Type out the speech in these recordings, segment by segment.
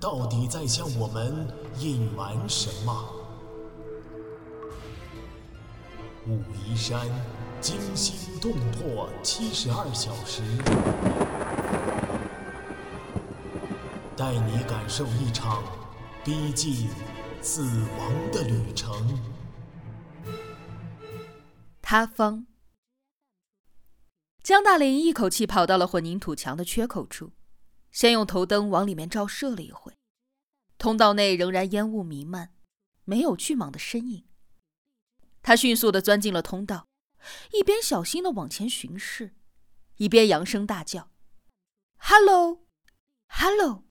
到底在向我们隐瞒什么？武夷山惊心动魄七十二小时，带你感受一场逼近死亡的旅程。塌方，江大林一口气跑到了混凝土墙的缺口处，先用头灯往里面照射了一会。通道内仍然烟雾弥漫，没有巨蟒的身影。他迅速的钻进了通道，一边小心的往前巡视，一边扬声大叫：“Hello，Hello！”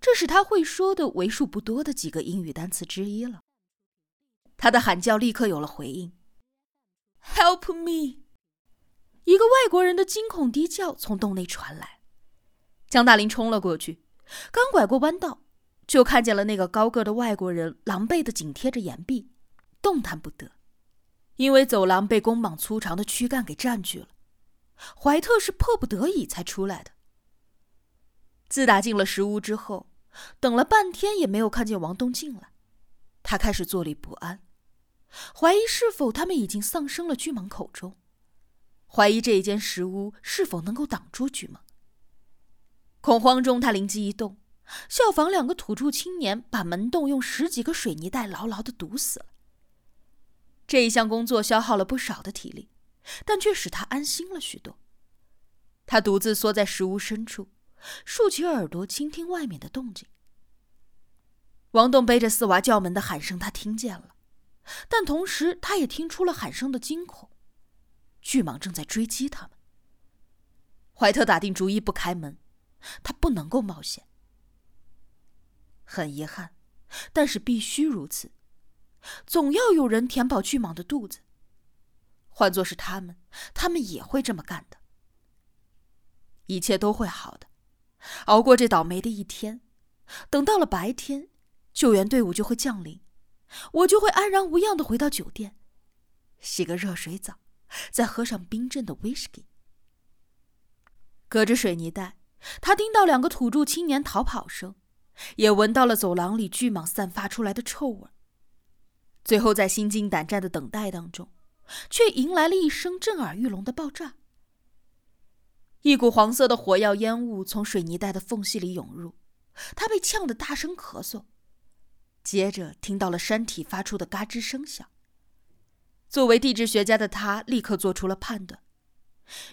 这是他会说的为数不多的几个英语单词之一了。他的喊叫立刻有了回应：“Help me！” 一个外国人的惊恐低叫从洞内传来。江大林冲了过去，刚拐过弯道，就看见了那个高个的外国人狼狈的紧贴着岩壁，动弹不得，因为走廊被弓蟒粗长的躯干给占据了。怀特是迫不得已才出来的。自打进了石屋之后。等了半天也没有看见王东进来，他开始坐立不安，怀疑是否他们已经丧生了巨蟒口中，怀疑这一间石屋是否能够挡住巨蟒。恐慌中，他灵机一动，效仿两个土著青年，把门洞用十几个水泥袋牢牢的堵死了。这一项工作消耗了不少的体力，但却使他安心了许多。他独自缩在石屋深处。竖起耳朵倾听外面的动静。王栋背着四娃叫门的喊声，他听见了，但同时他也听出了喊声的惊恐。巨蟒正在追击他们。怀特打定主意不开门，他不能够冒险。很遗憾，但是必须如此，总要有人填饱巨蟒的肚子。换作是他们，他们也会这么干的。一切都会好的。熬过这倒霉的一天，等到了白天，救援队伍就会降临，我就会安然无恙的回到酒店，洗个热水澡，再喝上冰镇的威士忌。隔着水泥袋，他听到两个土著青年逃跑声，也闻到了走廊里巨蟒散发出来的臭味。最后，在心惊胆战的等待当中，却迎来了一声震耳欲聋的爆炸。一股黄色的火药烟雾从水泥袋的缝隙里涌入，他被呛得大声咳嗽，接着听到了山体发出的嘎吱声响。作为地质学家的他立刻做出了判断：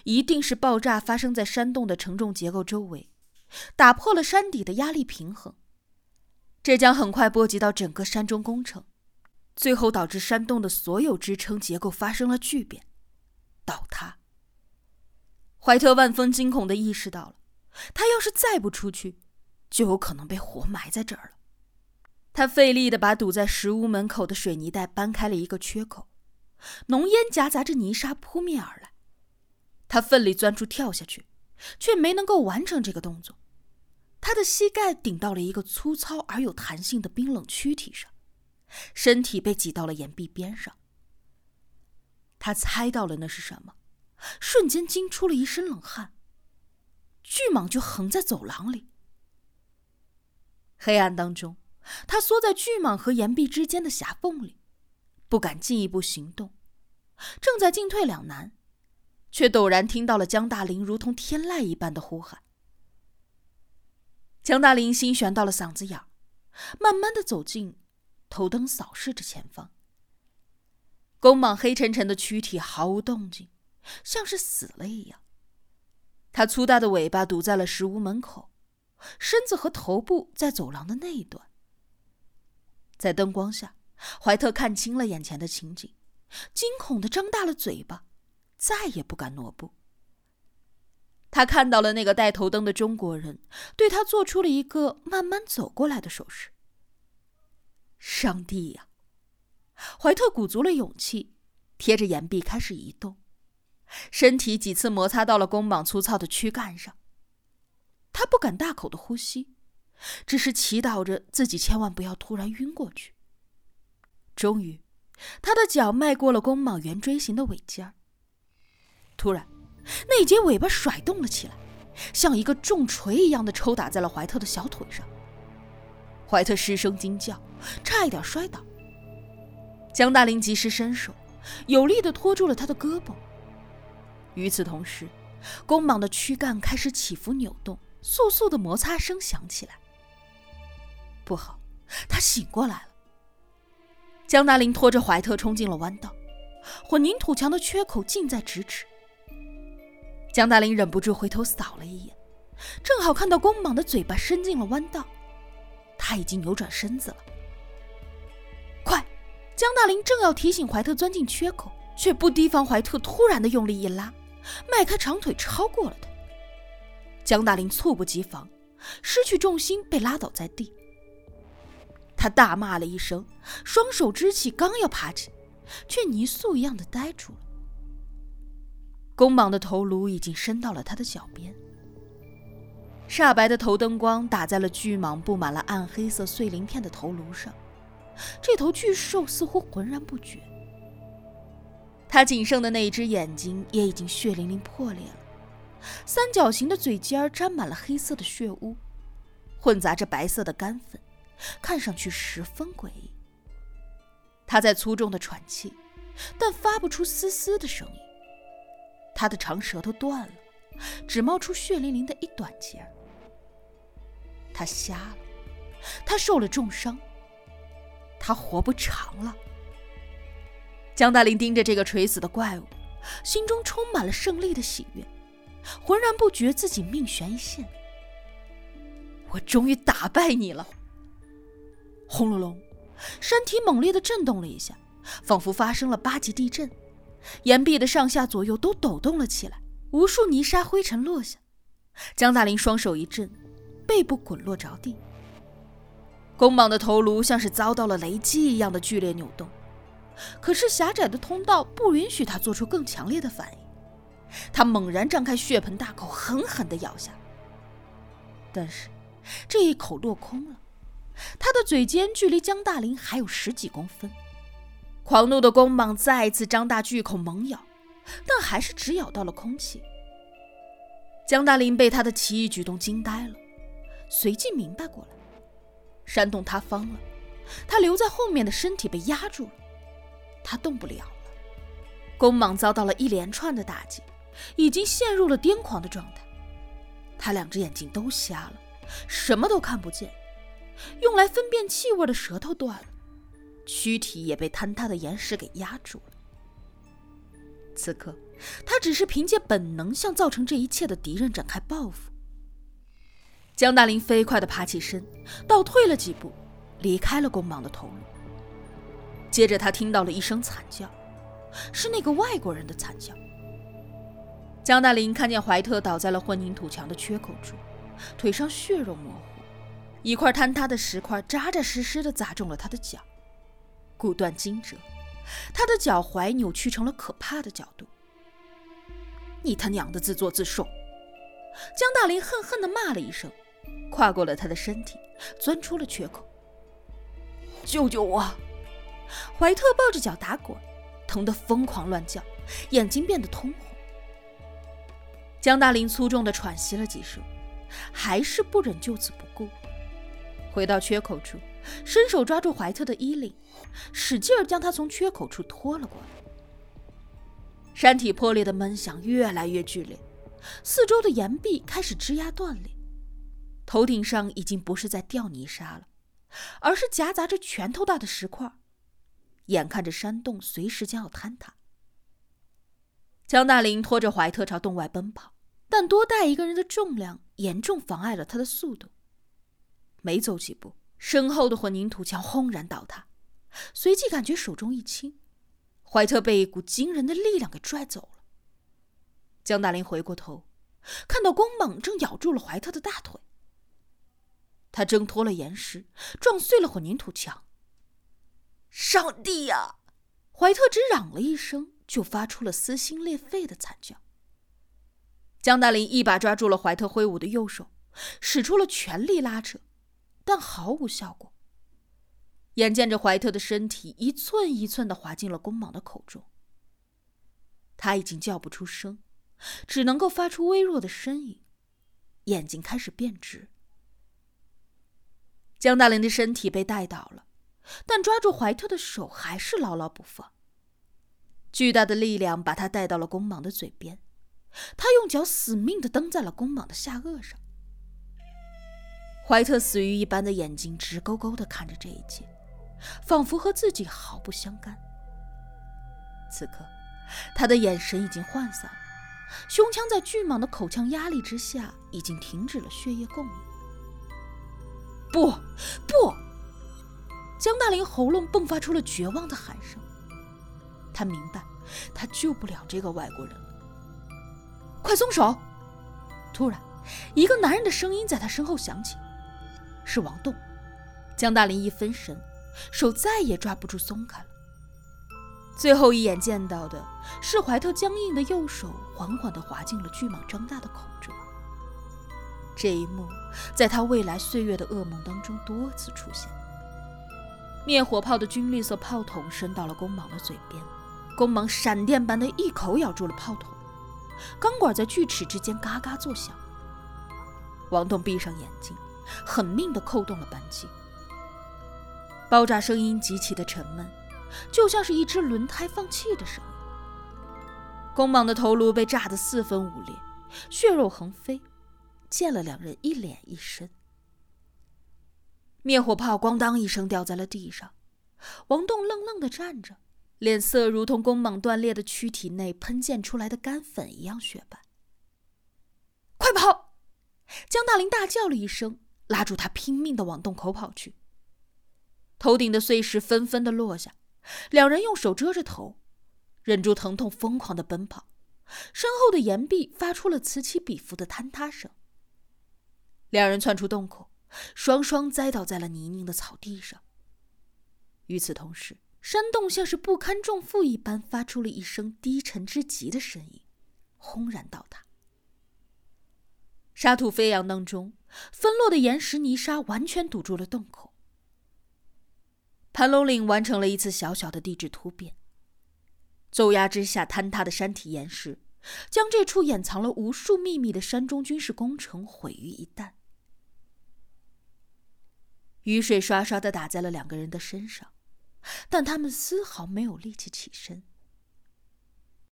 一定是爆炸发生在山洞的承重结构周围，打破了山底的压力平衡。这将很快波及到整个山中工程，最后导致山洞的所有支撑结构发生了巨变，倒塌。怀特万分惊恐的意识到了，他要是再不出去，就有可能被活埋在这儿了。他费力的把堵在石屋门口的水泥袋搬开了一个缺口，浓烟夹杂着泥沙扑面而来。他奋力钻出跳下去，却没能够完成这个动作。他的膝盖顶到了一个粗糙而有弹性的冰冷躯体上，身体被挤到了岩壁边上。他猜到了那是什么。瞬间惊出了一身冷汗。巨蟒就横在走廊里。黑暗当中，他缩在巨蟒和岩壁之间的狭缝里，不敢进一步行动，正在进退两难，却陡然听到了江大林如同天籁一般的呼喊。江大林心悬到了嗓子眼慢慢的走近，头灯扫视着前方。公蟒黑沉沉的躯体毫无动静。像是死了一样。它粗大的尾巴堵在了石屋门口，身子和头部在走廊的那一端。在灯光下，怀特看清了眼前的情景，惊恐的张大了嘴巴，再也不敢挪步。他看到了那个带头灯的中国人，对他做出了一个慢慢走过来的手势。上帝呀！怀特鼓足了勇气，贴着岩壁开始移动，身体几次摩擦到了弓蟒粗糙的躯干上。他不敢大口的呼吸，只是祈祷着自己千万不要突然晕过去。终于，他的脚迈过了弓蟒圆锥形的尾尖儿。突然，那节尾巴甩动了起来，像一个重锤一样的抽打在了怀特的小腿上。怀特失声惊叫，差一点摔倒。江大林及时伸手，有力的拖住了他的胳膊。与此同时，弓膀的躯干开始起伏扭动，簌簌的摩擦声响起来。不好，他醒过来了。江大林拖着怀特冲进了弯道，混凝土墙的缺口近在咫尺。江大林忍不住回头扫了一眼，正好看到公蟒的嘴巴伸进了弯道，他已经扭转身子了。快！江大林正要提醒怀特钻进缺口，却不提防怀特突然的用力一拉，迈开长腿超过了他。江大林猝不及防，失去重心被拉倒在地。他大骂了一声，双手支起，刚要爬起，却泥塑一样的呆住了。弓蟒的头颅已经伸到了他的脚边，煞白的头灯光打在了巨蟒布满了暗黑色碎鳞片的头颅上。这头巨兽似乎浑然不觉，它仅剩的那一只眼睛也已经血淋淋破裂了，三角形的嘴尖沾满了黑色的血污，混杂着白色的干粉，看上去十分诡异。它在粗重的喘气，但发不出丝丝的声音。他的长舌头断了，只冒出血淋淋的一短截。他瞎了，他受了重伤，他活不长了。江大林盯着这个垂死的怪物，心中充满了胜利的喜悦，浑然不觉自己命悬一线。我终于打败你了！轰隆隆，山体猛烈的震动了一下，仿佛发生了八级地震。岩壁的上下左右都抖动了起来，无数泥沙灰尘落下。江大林双手一震，背部滚落着地。弓蟒的头颅像是遭到了雷击一样的剧烈扭动，可是狭窄的通道不允许他做出更强烈的反应。他猛然张开血盆大口，狠狠地咬下。但是，这一口落空了，他的嘴尖距离江大林还有十几公分。狂怒的弓蟒再次张大巨口猛咬，但还是只咬到了空气。江大林被他的奇异举动惊呆了，随即明白过来：山洞塌方了，他留在后面的身体被压住了，他动不了了。弓蟒遭到了一连串的打击，已经陷入了癫狂的状态。他两只眼睛都瞎了，什么都看不见，用来分辨气味的舌头断了。躯体也被坍塌的岩石给压住了。此刻，他只是凭借本能向造成这一切的敌人展开报复。江大林飞快地爬起身，倒退了几步，离开了弓膀的头颅。接着，他听到了一声惨叫，是那个外国人的惨叫。江大林看见怀特倒在了混凝土墙的缺口处，腿上血肉模糊，一块坍塌的石块扎扎实实地砸中了他的脚。骨断筋折，他的脚踝扭曲成了可怕的角度。你他娘的自作自受！江大林恨恨地骂了一声，跨过了他的身体，钻出了缺口。救救我！怀特抱着脚打滚，疼得疯狂乱叫，眼睛变得通红。江大林粗重地喘息了几声，还是不忍就此不顾，回到缺口处。伸手抓住怀特的衣领，使劲儿将他从缺口处拖了过来。山体破裂的闷响越来越剧烈，四周的岩壁开始吱呀断裂。头顶上已经不是在掉泥沙了，而是夹杂着拳头大的石块，眼看着山洞随时将要坍塌。江大林拖着怀特朝洞外奔跑，但多带一个人的重量严重妨碍了他的速度。没走几步。身后的混凝土墙轰然倒塌，随即感觉手中一轻，怀特被一股惊人的力量给拽走了。江大林回过头，看到公蟒正咬住了怀特的大腿。他挣脱了岩石，撞碎了混凝土墙。上帝呀！怀特只嚷了一声，就发出了撕心裂肺的惨叫。江大林一把抓住了怀特挥舞的右手，使出了全力拉扯，但毫无效果。眼见着怀特的身体一寸一寸的滑进了公蟒的口中，他已经叫不出声，只能够发出微弱的呻吟，眼睛开始变直。江大林的身体被带倒了，但抓住怀特的手还是牢牢不放。巨大的力量把他带到了公蟒的嘴边，他用脚死命的蹬在了公蟒的下颚上。怀特死鱼一般的眼睛直勾勾的看着这一切，仿佛和自己毫不相干。此刻，他的眼神已经涣散了，胸腔在巨蟒的口腔压力之下已经停止了血液供应。不，不！江大林喉咙迸发出了绝望的喊声。他明白，他救不了这个外国人了。快松手！突然，一个男人的声音在他身后响起，是王栋。江大林一分神，手再也抓不住松开了。最后一眼见到的是怀特僵硬的右手缓缓地滑进了巨蟒张大的口中。这一幕在他未来岁月的噩梦当中多次出现。灭火炮的军绿色炮筒伸到了公蟒的嘴边，公蟒闪电般的一口咬住了炮筒，钢管在锯齿之间嘎嘎作响。王栋闭上眼睛，狠命地扣动了扳机。爆炸声音极其的沉闷，就像是一只轮胎放气的声音。公蟒的头颅被炸得四分五裂，血肉横飞。溅了两人一脸一身，灭火炮咣当一声掉在了地上，王栋愣愣的站着，脸色如同弓蟒断裂的躯体内喷溅出来的干粉一样雪白。快跑！江大林大叫了一声，拉住他拼命的往洞口跑去。头顶的碎石纷纷的落下，两人用手遮着头，忍住疼痛疯狂的奔跑，身后的岩壁发出了此起彼伏的坍塌声。两人窜出洞口，双双栽倒在了泥泞的草地上。与此同时，山洞像是不堪重负一般，发出了一声低沉之极的声音，轰然倒塌。沙土飞扬当中，分落的岩石泥沙完全堵住了洞口。盘龙岭完成了一次小小的地质突变，骤压之下坍塌的山体岩石，将这处掩藏了无数秘密的山中军事工程毁于一旦。雨水刷刷的打在了两个人的身上，但他们丝毫没有力气起身。